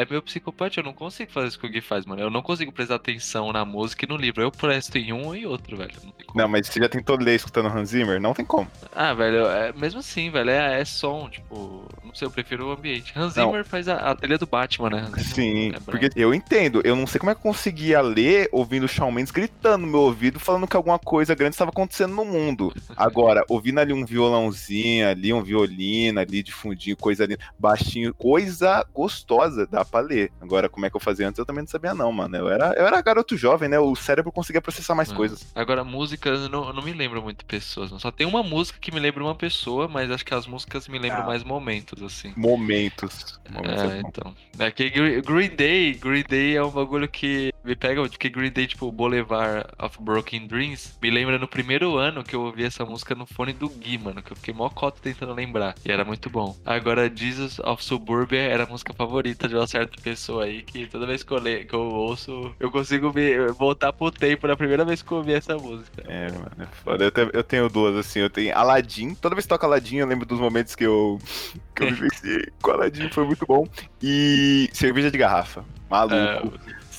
é meu psicopata, eu não consigo fazer isso que o Gui faz, mano. Eu não consigo prestar atenção na música e no livro. Eu presto em um e outro, velho. Não tem como. Não, mas você já tentou ler escutando Hans Zimmer? Não tem como. Ah, velho, é, mesmo assim, velho, é, é som, tipo, não sei, eu prefiro o ambiente. Hans Não. Zimmer faz a, a trilha do Batman, né? Zimmer Sim, é porque eu entendo. Eu não sei como é que eu conseguia ler ouvindo o Shawn Mendes gritando no meu ouvido, falando que alguma coisa grande estava acontecendo no mundo. Agora, ouvindo ali um violãozinho, ali um violino, ali de fundinho, coisa ali, baixinho, coisa gostosa, dá pra ler. Agora, como é que eu fazia antes, eu também não sabia não, mano. Eu era, eu era garoto jovem, né? O cérebro conseguia processar mais Hum. coisas. Agora, músicas, eu não, eu não me lembro muito pessoas. Não. Só tem uma música que me lembra uma pessoa, mas acho que as músicas me lembram Ah. mais momentos, assim. Momentos. Momentos é É, então. É que Gre- Green Day, Green Day é um bagulho que me pega, porque Green Day, tipo, Boulevard of Broken Dreams, me lembra no primeiro ano que eu ouvi essa música no fone do Gui, mano, que eu fiquei mó cota tentando lembrar, e era muito bom. Agora, Jesus of Suburbia era a música favorita de uma certa pessoa aí, que toda vez que eu, le- que eu ouço, eu consigo me, voltar pro tempo da primeira vez que eu ouvi essa música. É, mano, é foda. Eu tenho, eu tenho duas, assim, eu tenho Aladdin. Toda vez que toca Aladdin, eu lembro dos momentos que eu, que eu [laughs] vivenciei com Aladdin, foi muito bom. E cerveja de garrafa. Maluco. É,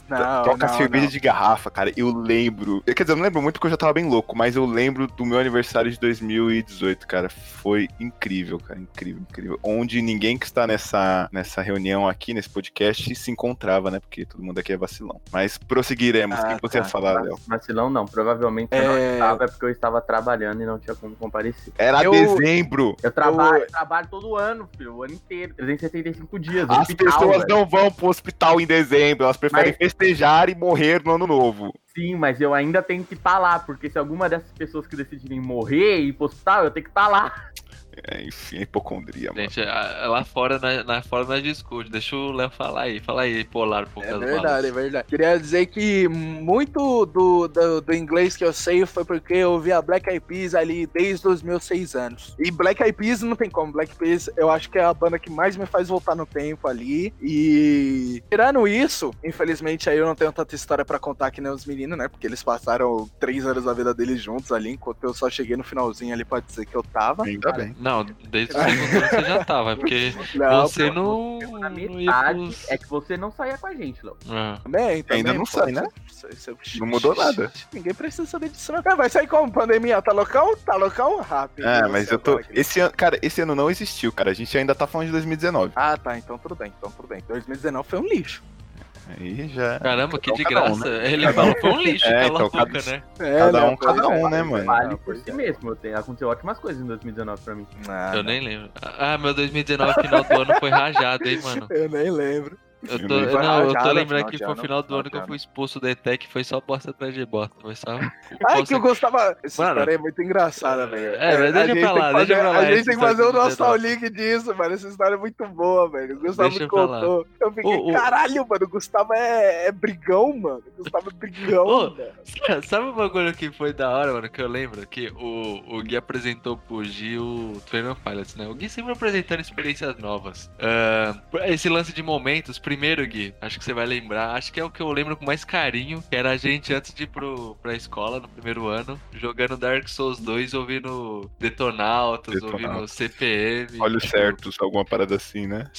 Não, Toca não, cerveja não. de garrafa, cara. Eu lembro. eu- Quer dizer, eu não lembro muito porque eu já tava bem louco, mas eu lembro do meu aniversário de 2018, cara. Foi incrível, cara. Incrível, incrível. Onde ninguém que está nessa, nessa reunião aqui, nesse podcast, se encontrava, né? Porque todo mundo aqui é vacilão. Mas prosseguiremos. o Ah, que você ia tá. falar, Léo? Vacilão não, provavelmente eu não É. estava é porque eu estava trabalhando e não tinha como comparecer. Era Eu- dezembro. Eu trabalho, Eu- trabalho todo ano, filho, o ano inteiro, 375 dias. As hospital, pessoas velho. não vão pro hospital em dezembro, elas preferem Mas- festejar e morrer no ano novo. Sim, mas eu ainda tenho que estar lá, porque se alguma dessas pessoas que decidirem morrer e hospital, eu tenho que estar lá. É, enfim, hipocondria, mano. Gente, a- lá fora, na, lá fora nós discute. Deixa o Léo falar aí. Fala aí, polar, por É verdade, é verdade. Queria dizer que muito do, do, do inglês que eu sei foi porque eu vi a Black Eyed Peas ali desde os meus seis anos. E Black Eyed Peas não tem como. Black Eyed Peas eu acho que é a banda que mais me faz voltar no tempo ali. E tirando isso, infelizmente aí eu não tenho tanta história pra contar que nem os meninos, né? Porque eles passaram três anos da vida deles juntos ali, enquanto eu só cheguei no finalzinho ali pra dizer que eu tava. Ainda bem. Não, desde o segundo ano você já tava, é porque [laughs] Não, você não, Na não metade pros... é que você não saía com a gente, Léo. Ah. Também, também, Ainda não pô, sai, né? isso- Não mudou nada. Ninguém precisa saber disso, não. Vai sair como pandemia? Tá loucão? Tá loucão? Rápido. É, mas eu tô. agora aqui. Esse ano, cara, esse ano não existiu, cara. A gente ainda tá falando de 2019. Ah, tá. Então tudo bem. Então tudo bem. 2019 foi um lixo. Aí já. Caramba, que Então, de cada um, graça. Ele falou foi um lixo, É, cala então, a boca, cada- né? É, Cada não, um, cada pois é, um, né, mano? é, Vale por si é. mesmo. eu tenho- Aconteceu ótimas coisas em 2019 pra mim. Ah, Eu não. nem lembro. Ah, meu 2019, final do ano foi rajado, hein, mano. [laughs] Eu nem lembro. Eu tô, não, eu tô lembrando que foi o final do ano que eu fui expulso do ETEC, foi só bosta atrás de bosta. Foi só. Ai, [laughs] que eu gostava. Essa Mano. história é muito engraçada, velho. É, mas deixa a gente pra lá, tem que deixa fazer- pra lá A gente tem que fazer o história nosso link disso, mano. Essa história é muito boa, velho. O Gustavo me contou. Eu fiquei, caralho, mano. O Gustavo é, é brigão, mano. O Gustavo é brigão. Sabe um bagulho que foi da hora, mano? Que eu lembro que o, o Gui apresentou pro Gil o Trainer Pilots, né? O Gui sempre apresentando experiências novas. Esse lance de momentos. primeiro, Gui, acho que você vai lembrar. Acho que é o que eu lembro com mais carinho. Que era a gente antes de ir pro, pra escola no primeiro ano, jogando Dark Souls 2, ouvindo Detonautas, Detonautas. ouvindo CPM. Olhos tipo, certos, alguma parada assim, né?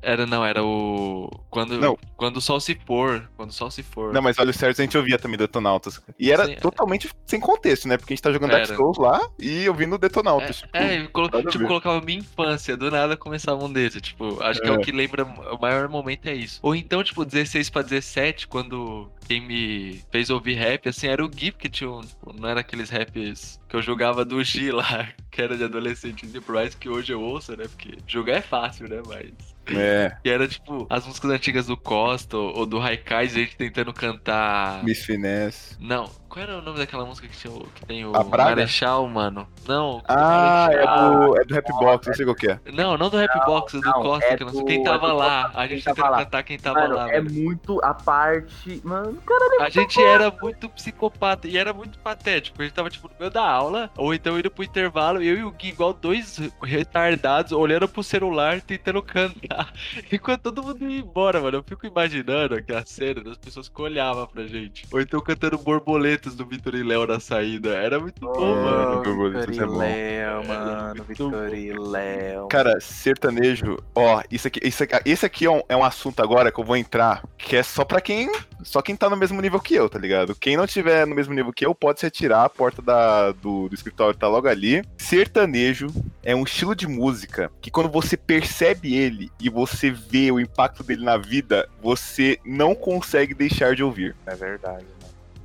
Era, não, era o. Quando, Não. quando o sol se pôr. Quando o sol se for. Não, mas olhos certos a gente ouvia também Detonautas. E era Sim, é. totalmente sem contexto, né? Porque a gente tá jogando Dark Era. Souls lá e ouvindo Detonautas. tipo, É, é, colo- tipo, colocava minha infância, do nada começava um desse, tipo, acho que é É. o que lembra, o maior momento é isso. Ou então, tipo, 16 pra 17, quando quem me fez ouvir rap, assim, era o Gui, que tinha um, não era aqueles raps que eu jogava do G lá, [laughs] que era de adolescente Enterprise, que hoje eu ouço, né, porque jogar é fácil, né, mas... É, [laughs] Que era, tipo, as músicas antigas do Costa ou, ou do Haikais, a gente tentando cantar... Miss Finesse. Não, qual era o nome daquela música que, tinha, o- que tem o? Marechal, mano? Não, Ah, é do, é do Rapbox, não sei qual que é. Não, não do Rapbox, do não, Costa, é que não sei. do- Quem é tava do lá? Costa, A gente tentando cantar quem tava Mano, lá. é velho. muito a parte. Mano, cara, A gente era muito psicopata e era muito patético. A gente tava, tipo, no meio da aula, ou então indo pro intervalo, eu e o Gui, igual dois retardados, olhando pro celular, tentando cantar. [laughs] Enquanto todo mundo ia embora, mano. Eu fico imaginando aquela cena das pessoas que olhavam pra gente. Ou então cantando borboletas do Vitor e Léo na saída. Era muito bom, É, mano. Borboletas é bom. Léo, mano, Vitor e Léo. Cara, sertanejo, ó, isso aqui, isso aqui, esse aqui é um, é um assunto agora que eu vou entrar, que é só pra quem, só quem tá no mesmo nível que eu, tá ligado? Quem não tiver no mesmo nível que eu, pode se retirar, a porta da, do, do escritório tá logo ali. Sertanejo é um estilo de música que quando você percebe ele e você vê o impacto dele na vida, você não consegue deixar de ouvir. É verdade,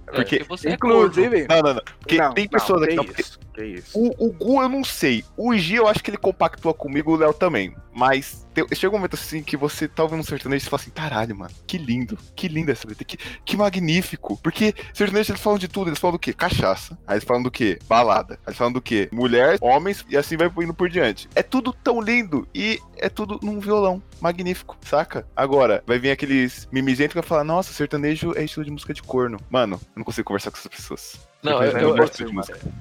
É, porque- você é. Inclusive. Não, não, não. Porque não, tem pessoas não, aqui. que não, isso, isso. O, o Gu eu não sei. O Gi eu acho que ele compactua comigo, o Léo também. Mas tem- chega um momento assim que você tá ouvindo um sertanejo e você fala assim: caralho, mano, que lindo, que linda essa letra, que, que magnífico. Porque sertanejo eles falam de tudo, eles falam do quê? Cachaça. Aí eles falam do quê? Balada. Aí eles falam do quê? Mulher, homens e assim vai indo por diante. É tudo tão lindo e é tudo num violão. Magnífico, saca? Agora, vai vir aqueles mimizentos que vai falar: nossa, sertanejo é estilo de música de corno. Mano, eu não consigo conversar com essas pessoas. Não, eu- eu-.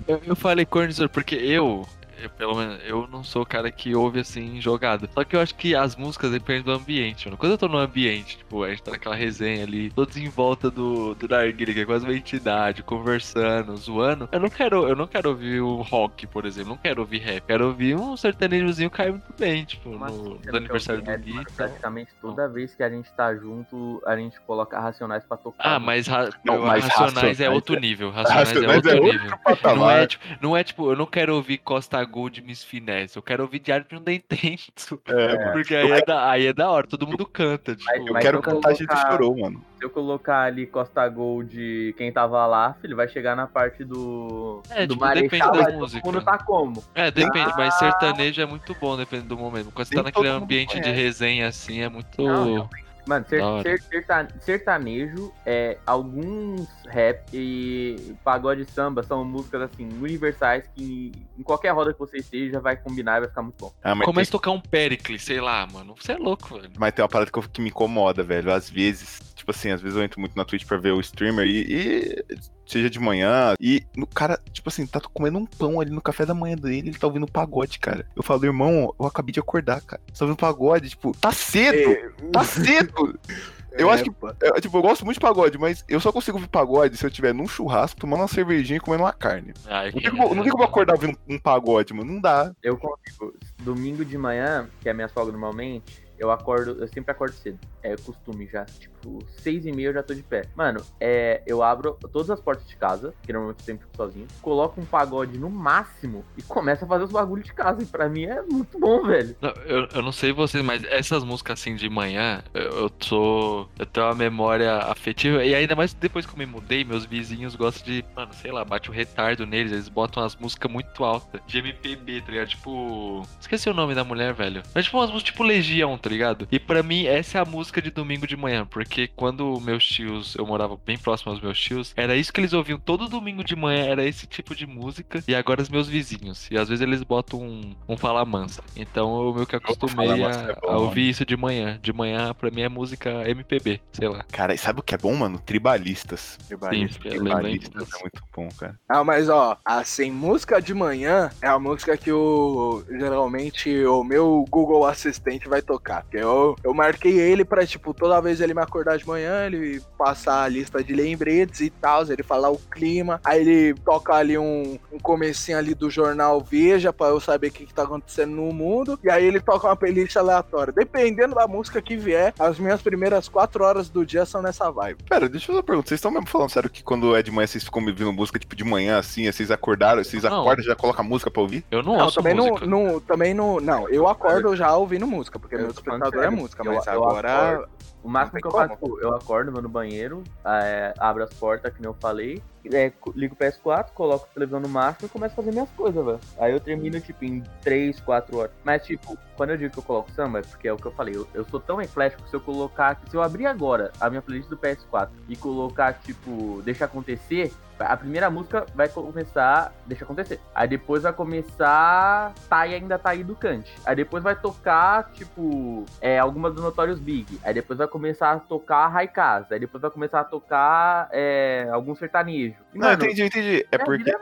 Eu, eu falei corno porque eu, eu, pelo menos, eu não sou o cara que ouve assim jogado. Só que eu acho que as músicas dependem do ambiente, mano. Quando eu tô no ambiente, tipo, a gente tá naquela resenha ali, todos em volta do, do narguilha, que é quase uma entidade, conversando, zoando. Eu não quero, eu não quero ouvir o rock, por exemplo. Não quero ouvir rap. Quero ouvir um sertanejozinho cai muito bem, tipo, assim, no, no não aniversário do ouvir Gui. rap, mano? então. Praticamente toda vez que a gente tá junto, a gente coloca Racionais pra tocar. Ah, mas, ra Não, mas Racionais, é Racionais outro é- nível. Racionais, é Racionais outro é outro nível. Não patamar. é, tipo, não é tipo, eu não quero ouvir Costa Gold Miss Finesse, eu quero ouvir Diário de um Dentento. [laughs] É, [laughs] Porque aí é, da, aí é da hora, todo mundo canta. Tipo, Eu Mas quero eu cantar a gente colocar- chorou, mano. Se eu colocar ali Costa Gold, quem tava lá, filho, vai chegar na parte do. É, do tipo, depende Marechal, da aí todo música. mundo tá como? É, depende, mas sertanejo é muito bom, dependendo do momento. Quando você tá naquele ambiente de resenha assim, é muito. Não, Mano, ser- Da hora. ser- serta- sertanejo é alguns rap e pagode e samba são músicas assim universais que em qualquer roda que você esteja vai combinar e vai ficar muito bom. Ah, Começa a tem, tocar um Pericles, sei lá, mano. Você é louco, velho. mas tem uma parada que, eu- que me incomoda, velho. Às vezes, tipo assim, às vezes eu entro muito na Twitch pra ver o streamer e, e seja de manhã, e o cara, tipo assim, tá comendo um pão ali no café da manhã dele, ele tá ouvindo pagode, cara. Eu falo, irmão, eu acabei de acordar, cara. Você tá ouvindo pagode? Tipo, tá cedo! É, Tá cedo! [laughs] Eu acho que. Eu, tipo, eu gosto muito de pagode, mas eu só consigo ouvir pagode se eu estiver num churrasco, tomando uma cervejinha e comendo uma carne. Ai, Não tem como, não tem como acordar ouvindo um pagode, mano. Não dá. Eu consigo. Domingo de manhã, que é a minha folga normalmente, eu acordo, eu sempre acordo cedo. É costume já. Tipo, seis e meia eu já tô de pé. Mano, é, eu abro todas as portas de casa, que normalmente eu sempre fico sozinho, coloco um pagode no máximo e começo a fazer os bagulhos de casa. E pra mim é muito bom, velho. Não, eu, eu não sei vocês, mas essas músicas assim de manhã, eu, eu sou. Eu tenho uma memória afetiva. E ainda mais depois que eu me mudei, meus vizinhos gostam de. Mano, sei lá, bate o retardo neles. Eles botam umas músicas muito altas. De MPB, tá ligado? Tipo. Esqueci o nome da mulher, velho. Mas tipo umas músicas tipo Legião, tá ligado? E pra mim, essa é a música de domingo de manhã. Porque quando meus tios, eu morava bem próximo aos meus tios, era isso que eles ouviam todo domingo de manhã, era esse tipo de música. E agora os meus vizinhos. E às vezes eles botam um, um Fala Mansa. Então eu meio que acostumei Mansa é a, bom, a ouvir isso de manhã. De manhã, pra mim, é música MPB, sei lá. Cara, e sabe o que é bom, mano? Tribalistas. Tribalistas. Sim, Tribalistas é muito bom, cara. Ah, mas ó, assim, música de manhã é a música que o geralmente o meu Google Assistente vai tocar. Porque eu, eu marquei ele pra mas tipo, toda vez ele me acordar de manhã, ele passar a lista de lembretes e tal, ele falar o clima, aí ele toca ali um, um comecinho ali do jornal Veja pra eu saber o que, que tá acontecendo no mundo, e aí ele toca uma playlist aleatória. Dependendo da música que vier, as minhas primeiras quatro horas do dia são nessa vibe. Pera, deixa eu fazer uma pergunta. Vocês estão mesmo falando sério que quando é de manhã vocês ficam me ouvindo música, tipo, de manhã, assim, aí vocês acordaram, vocês Não. acordam e já colocam música pra ouvir? Eu não, Não, ouço também não, música. não, também não, não, eu acordo já ouvindo música, porque Eu meu despertador é música, mas eu agora acordo. O máximo que eu como. faço, tipo, eu acordo, vou no banheiro, é, abro as portas, que nem eu falei, é, ligo o PS4, coloco a televisão no máximo e começo a fazer minhas coisas, velho. Aí eu termino, tipo, em 3, 4 horas. Mas, tipo, quando eu digo que eu coloco samba, é porque é o que eu falei, eu, eu sou tão eclético que se eu colocar, se eu abrir agora a minha playlist do PS4 e colocar, tipo, deixa acontecer, a primeira música vai começar, deixa acontecer. Aí depois vai começar, tá e ainda tá aí do Kant. Aí depois vai tocar, tipo, é, alguma do Notorious Big. Aí depois vai começar a tocar Raikaz. Aí depois vai começar a tocar é, algum sertanejo. E, Não, mano, entendi, entendi. É porque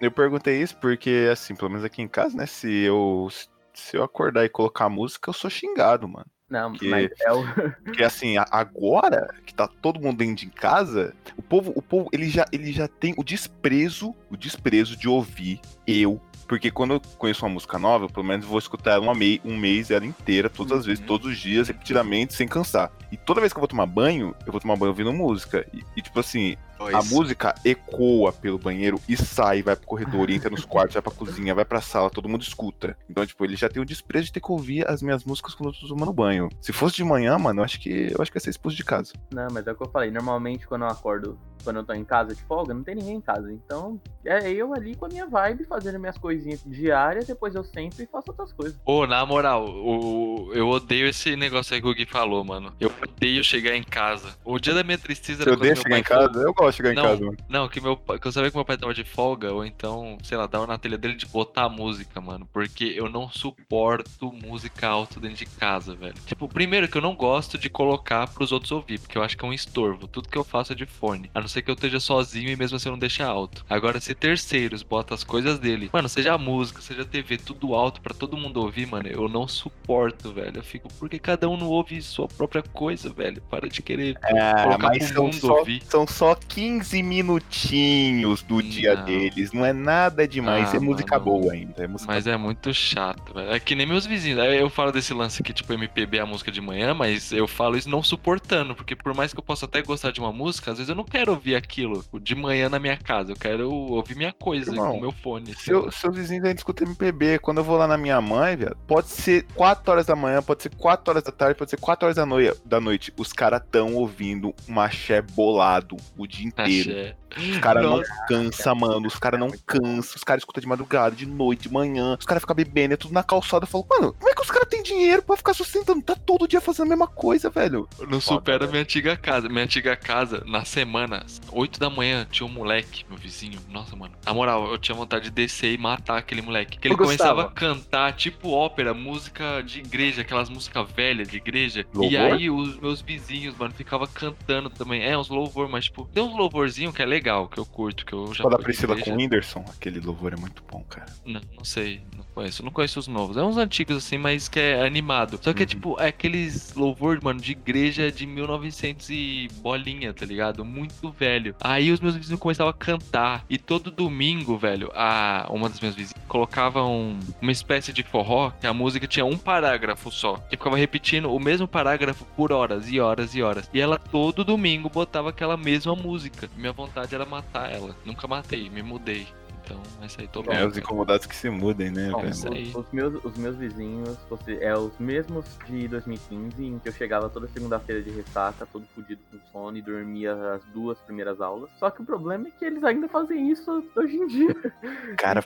eu perguntei isso porque, assim, pelo menos aqui em casa, né, se eu, se eu acordar e colocar música, eu sou xingado, mano. Não, Que- mas é o. [laughs] Porque assim, agora que tá todo mundo dentro de casa, o povo, o povo, ele já, ele já tem o desprezo, o desprezo de ouvir eu. Porque quando eu conheço uma música nova, eu, pelo menos vou escutar ela uma mei- um mês ela inteira, todas as vezes, Uhum. todos os dias, repetidamente, sem cansar. E toda vez que eu vou tomar banho, eu vou tomar banho ouvindo música. E, e, tipo assim, a música ecoa pelo banheiro e sai, vai pro corredor, entra nos quartos, vai pra cozinha, vai pra sala, todo mundo escuta. Então, tipo, ele já tem o desprezo de ter que ouvir as minhas músicas quando eu tô tomando banho. Se fosse de manhã, mano, eu acho que eu acho que ia ser expulso de casa. Não, mas é o que eu falei. Normalmente, quando eu acordo, quando eu tô em casa de folga, não tem ninguém em casa. Então, é eu ali com a minha vibe, fazendo minhas coisinhas diárias, depois eu sento e faço outras coisas. Ô, na moral, o, eu odeio esse negócio aí que o Gui falou, mano. Eu odeio chegar em casa. O dia da minha tristeza Você era quando odeia meu chegar pai em casa? falou- Eu gosto chegar Não. em casa, mano. Não, que meu que eu sabia que meu pai tava de folga, ou então, sei lá, tava na telha dele de botar a música, mano. Porque eu não suporto música alta dentro de casa, velho. Tipo, primeiro que eu não gosto de colocar pros outros ouvir, porque eu acho que é um estorvo. Tudo que eu faço é de fone. A não ser que eu esteja sozinho e mesmo assim eu não deixe alto. Agora, se terceiros botam as coisas dele, mano, seja a música, seja a TV, tudo alto pra todo mundo ouvir, mano, eu não suporto, velho. Eu fico, porque cada um não ouve sua própria coisa, velho. Para de querer É, colocar pro mundo só, ouvir. são só 15 minutinhos do dia Não. deles. Não é nada demais. Ah, é música mano. boa ainda. É música Mas é muito chato, velho. É que nem meus vizinhos. Aí Eu falo desse lance aqui, tipo, MPB é a música de manhã, mas eu falo isso não suportando, porque por mais que eu possa até gostar de uma música, às vezes eu não quero ouvir aquilo de manhã na minha casa. Eu quero ouvir minha coisa Irmão, com meu fone. sei Seu, seus vizinhos ainda escutam MPB. Quando eu vou lá na minha mãe, velho, pode ser 4 horas da manhã, pode ser 4 horas da tarde, pode ser 4 horas da, noi da noite. Os caras tão ouvindo um axé bolado o dia inteiro. Axé. Os caras não cansa, mano. Os caras não cansam. Os caras escutam de madrugada, de noite, de manhã. Os caras ficam bebendo, é tudo na calçada. Eu falo, mano, como é que os caras têm dinheiro pra ficar sustentando? Tá todo dia fazendo a mesma coisa, velho. Não supera minha antiga casa. Minha antiga casa, na semana, 8 da manhã, tinha um moleque, meu vizinho. Nossa, mano. Na moral, eu tinha vontade de descer e matar aquele moleque. Que ele Ô, começava Gustavo. a cantar, tipo ópera, música de igreja, aquelas músicas velhas de igreja. E Louvor? aí os meus vizinhos, mano, ficavam cantando também. É, uns louvor, mas tipo, tem uns louvorzinho que é legal, que eu curto, que eu já Só da Priscila igreja. com o Whindersson, aquele louvor é muito bom, cara. Não, não sei, não conheço. Não conheço os novos. É uns antigos assim, mas que é animado. Só que é Uhum. tipo, é aqueles louvor, mano, de igreja de 1900 e bolinha, tá ligado? Muito velho. Aí os meus vizinhos começavam a cantar. E todo domingo, velho, a uma das minhas vizinhas colocava um- uma espécie de forró que a música tinha um parágrafo só. Que ficava repetindo o mesmo parágrafo por horas e horas e horas. E ela todo domingo botava aquela mesma música. Minha vontade era matar ela. Nunca matei, me mudei. Então, essa aí tô bem. É, os incomodados que se mudem, né, Bom. Os, os meus, os meus vizinhos é os mesmos de 2015, em que eu chegava toda segunda-feira de ressaca, todo fudido com sono e dormia as duas primeiras aulas. Só que o problema é que eles ainda fazem isso hoje em dia. [laughs] Cara,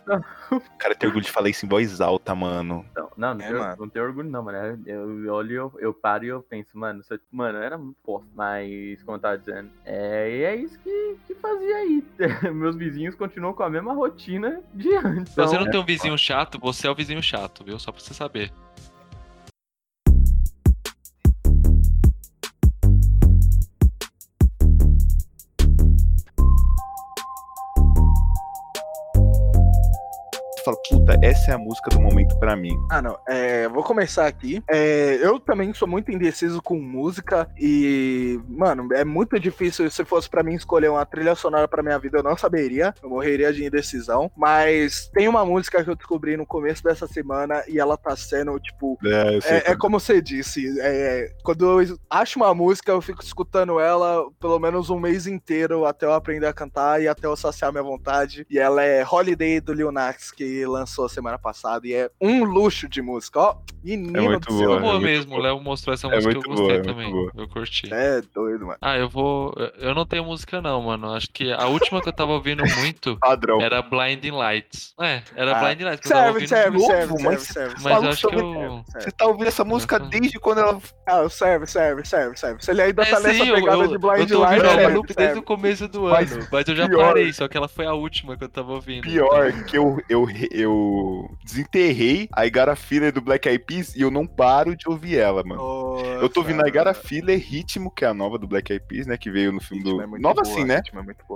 o cara tem orgulho de falar isso em voz alta, mano. Não, não, não, É, tenho, não tenho orgulho, não, mano. Eu, eu olho, eu, eu paro e eu penso, mano, isso, mano, era muito posto. Mas, como eu tava dizendo, é, e é isso que, que fazia aí. [laughs] Meus vizinhos continuam com a mesma rotina de antes. Se você não tem um vizinho chato, você é o vizinho chato, viu? Só pra você saber. Puta, essa é a música do momento pra mim. Ah, não. É, vou começar aqui. É, eu também sou muito indeciso com música e, mano, é muito difícil. Se fosse pra mim escolher uma trilha sonora pra minha vida, eu não saberia. Eu morreria de indecisão. Mas tem uma música que eu descobri no começo dessa semana e ela tá sendo, tipo. É, sei É, é como você disse, é, quando eu acho uma música, eu fico escutando ela pelo menos um mês inteiro até eu aprender a cantar e até eu saciar minha vontade. E ela é Holiday do Lil Nas, que lançou semana passada. E é um luxo de música, ó. Menino É muito do céu. Boa, é muito mesmo, o. Léo mostrou essa É música, eu muito gostei boa, é muito também. boa. Eu curti. É doido, mano. Ah, eu vou. Eu não tenho música, não, mano. Acho que a última que eu tava ouvindo [laughs] muito Padrão. era Blinding Lights. É, era Ah, Blinding Lights. que eu tava Serve, ouvindo serve, muito. serve, serve, mas- serve. Mas serve. eu acho que Serve, eu. serve. Você tá ouvindo essa música desde quando ela. Ah, serve, serve, serve, serve. Se ele ainda tá É, nessa sim, eu, pegada eu, de eu Blind tô ouvindo Light, ela serve, loop desde serve. o começo do ano. Mas eu já parei, só que ela foi a última que eu tava ouvindo. Pior que eu, eu, eu desenterrei a Igara Filler do Black Eyed Peas e eu não paro de ouvir ela, mano. Eu tô ouvindo a Igara Filler Ritmo, que é a nova do Black Eyed Peas, né? Que veio no filme do. é Nova assim, né?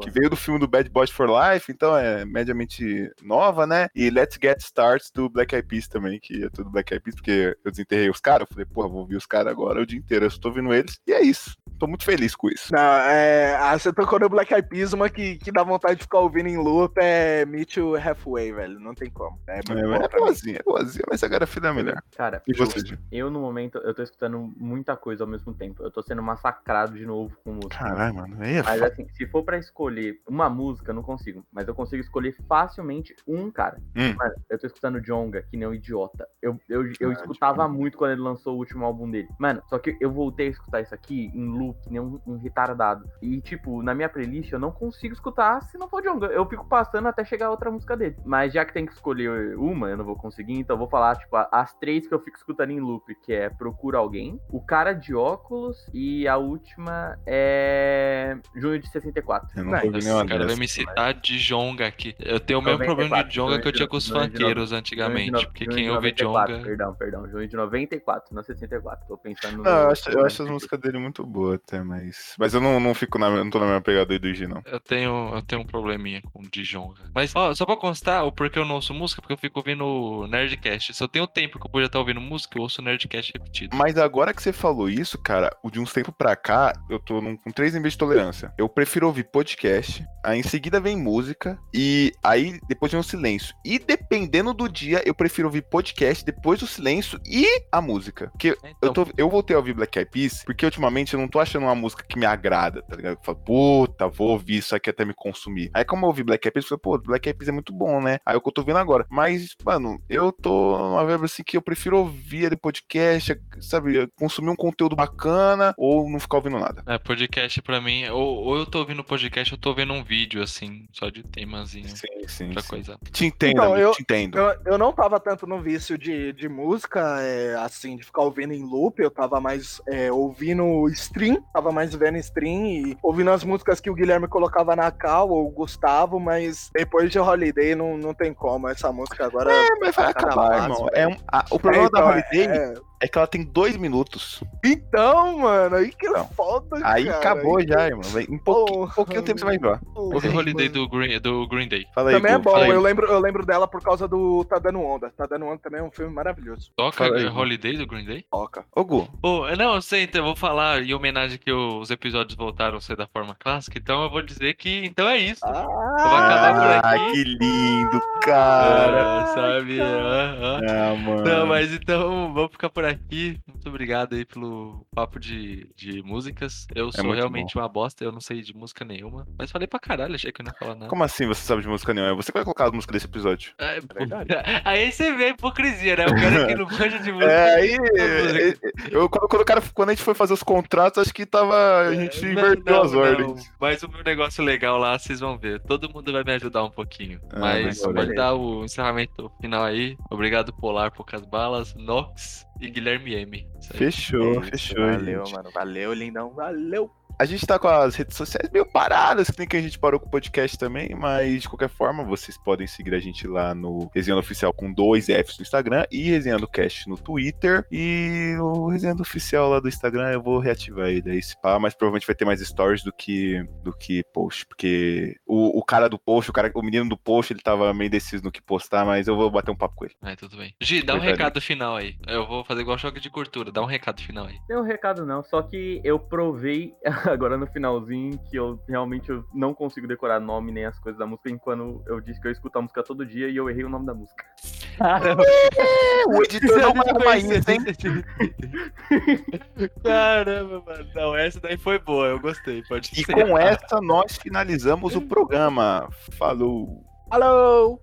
Que veio do filme do Bad Boys for Life, então é mediamente nova, né? E Let's Get Started do Black Eyed Peas também, que é tudo Black Eyed Peas, porque eu desenterrei os caras, eu falei, porra, vou ouvir os caras agora o dia inteiro, eu só tô ouvindo eles, e é isso. Tô muito feliz com isso. Não, é, ah, você tocou no Black Eyed Peas, uma que, que dá vontade de ficar ouvindo em loop é Meet You Halfway, velho. Não tem como. É É, é boazinha, é boazinha, mas a Igara Filler é melhor. Cara, E você, eu, eu no momento, eu tô escutando muita coisa ao mesmo tempo. Eu tô sendo massacrado de novo com música. Caralho, mano, aí é Mas foda. assim, se for pra escolher uma música, eu não consigo. Mas eu consigo escolher facilmente um cara. Hum. Mano, eu tô escutando Jonga, que nem um idiota. Eu, eu, eu Ah, escutava Djonga. muito quando ele lançou o último álbum dele. Mano, só que eu voltei a escutar isso aqui em loop, que nem um, um retardado. E, tipo, na minha playlist eu não consigo escutar se não for Jonga. Eu fico passando até chegar a outra música dele. Mas já que tem que escolher uma, eu não vou conseguir, então eu vou falar, tipo, as três que eu fico escutando em loop, que é Procura Alguém, O Cara de Óculos e a última é Junho de 64. Eu não Não, Esse cara vai me citar de Jonga aqui. Eu tenho o mesmo problema de 94, Jonga que eu tinha com os funkeiros antigamente. no- Porque quem ouve 94, Jonga. Perdão, perdão. Junho de 94, não 64. Tô pensando no. Não, eu acho, eu acho as músicas dele muito boas até, mas. Mas eu não, não fico na. Não tô na mesma pegada aí do G, não. Eu tenho, eu tenho um probleminha com o Dijonga. Mas, ó, só pra constar, o porquê eu não ouço música, porque eu fico ouvindo Nerdcast. Se eu tenho tempo que eu podia estar ouvindo música, eu ouço Nerdcast repetido. Mas agora que você falou isso, cara, o de uns tempos pra cá, eu tô num- com três níveis de tolerância. Eu prefiro ouvir podcast, aí em seguida vem música, e aí depois vem o silêncio. E dependendo do dia, eu prefiro ouvir podcast, depois o silêncio e a música. Porque eu, Então, tô, eu voltei a ouvir Black Eyed Peas, porque ultimamente eu não tô achando uma música que me agrada, tá ligado? Eu falo, puta, vou ouvir isso aqui até me consumir. Aí como eu ouvi Black Eyed Peas, eu falei, pô, Black Eyed Peas é muito bom, né? Aí é o que eu tô vendo agora. Mas, mano, eu tô numa vibe assim que eu prefiro ouvir ele podcast, sabe, consumir um conteúdo bacana ou não ficar ouvindo nada. É, podcast pra mim, ou, ou eu tô ouvindo podcast, ou eu tô vendo um vídeo, assim, só de temazinho. Sim, sim. Outra sim. coisa. Te entendo, Então, amigo, eu- te entendo. Eu, eu não tava tanto no vício de, de música, é, assim, de ficar ouvindo em loop, eu tava mais é, ouvindo stream, tava mais vendo stream e ouvindo as músicas que o Guilherme colocava na cal, ou o Gustavo, mas depois de Holiday não, não tem como, essa música agora... É, mas vai tá acabar, irmão. É um- a- o problema É, então, da Holiday é... é- que ela tem dois minutos. Então, mano, aí que é Então, foda, Aí cara. acabou aí que- já, irmão. Em pouquinho, Oh, pouquinho tempo você vai enjoar. Ouve Ai, Holiday do Green, do Green Day. Fala aí, Também é Gu, bom, fala aí. eu lembro, eu lembro dela por causa do Tá Dando Onda. Tá Dando Onda também é um filme maravilhoso. Toca aí, é. Holiday do Green Day? Toca. Ô, Gu, Pô, não, eu sei, então eu vou falar em homenagem que os episódios voltaram a ser da forma clássica, então eu vou dizer que então é isso. Ah, Vou acabar por Ah, que lindo, cara. Ah, sabe? ah, ah. Ah, mano. Não, mas então vamos ficar por aqui. Muito obrigado aí pelo papo de, de músicas. Eu sou muito realmente uma bosta, eu não sei de música nenhuma. Mas falei pra caralho, achei que eu não ia falar nada. Como assim você sabe de música nenhuma? É você que vai colocar as músicas desse episódio. É, verdade. [laughs] Aí você vê a hipocrisia, né? O cara que não [laughs] manja de música. É, aí. música. Eu, quando, quando o cara, quando a gente foi fazer os contratos, acho que tava. A gente Não, inverteu as ordens. Mas o meu negócio legal lá, vocês vão ver. Todo mundo vai me ajudar um pouquinho. Ah, mas pode dar o encerramento final aí. Obrigado, Polar, Poucas Balas, Nox e Guilherme M. Fechou, Isso, fechou, Valeu, gente. mano. Valeu, lindão. Valeu. A gente tá com as redes sociais meio paradas, que nem que a gente parou com o podcast também, mas de qualquer forma, vocês podem seguir a gente lá no Resenha Oficial com dois Fs no Instagram e Resenha do Cast no Twitter. E o Resenha Oficial lá do Instagram eu vou reativar ele aí, esse pá, mas provavelmente vai ter mais stories do que, do que post, porque o, o cara do post, o, cara, o menino do post, ele tava meio indeciso no que postar, mas eu vou bater um papo com ele. É, tudo bem. Gi, dá um recado final aí. Eu vou fazer igual choque de cultura, dá um recado final aí. Tem um recado não, só que eu provei [laughs] agora no finalzinho que eu realmente eu não consigo decorar nome nem as coisas da música, enquanto eu disse que eu escuto a música todo dia e eu errei o nome da música. [laughs] o editor não arrumar isso, hein? [laughs] Caramba, mano. Não, essa daí foi boa, eu gostei. Pode E ser. com essa nós finalizamos o programa. Falou! Alô!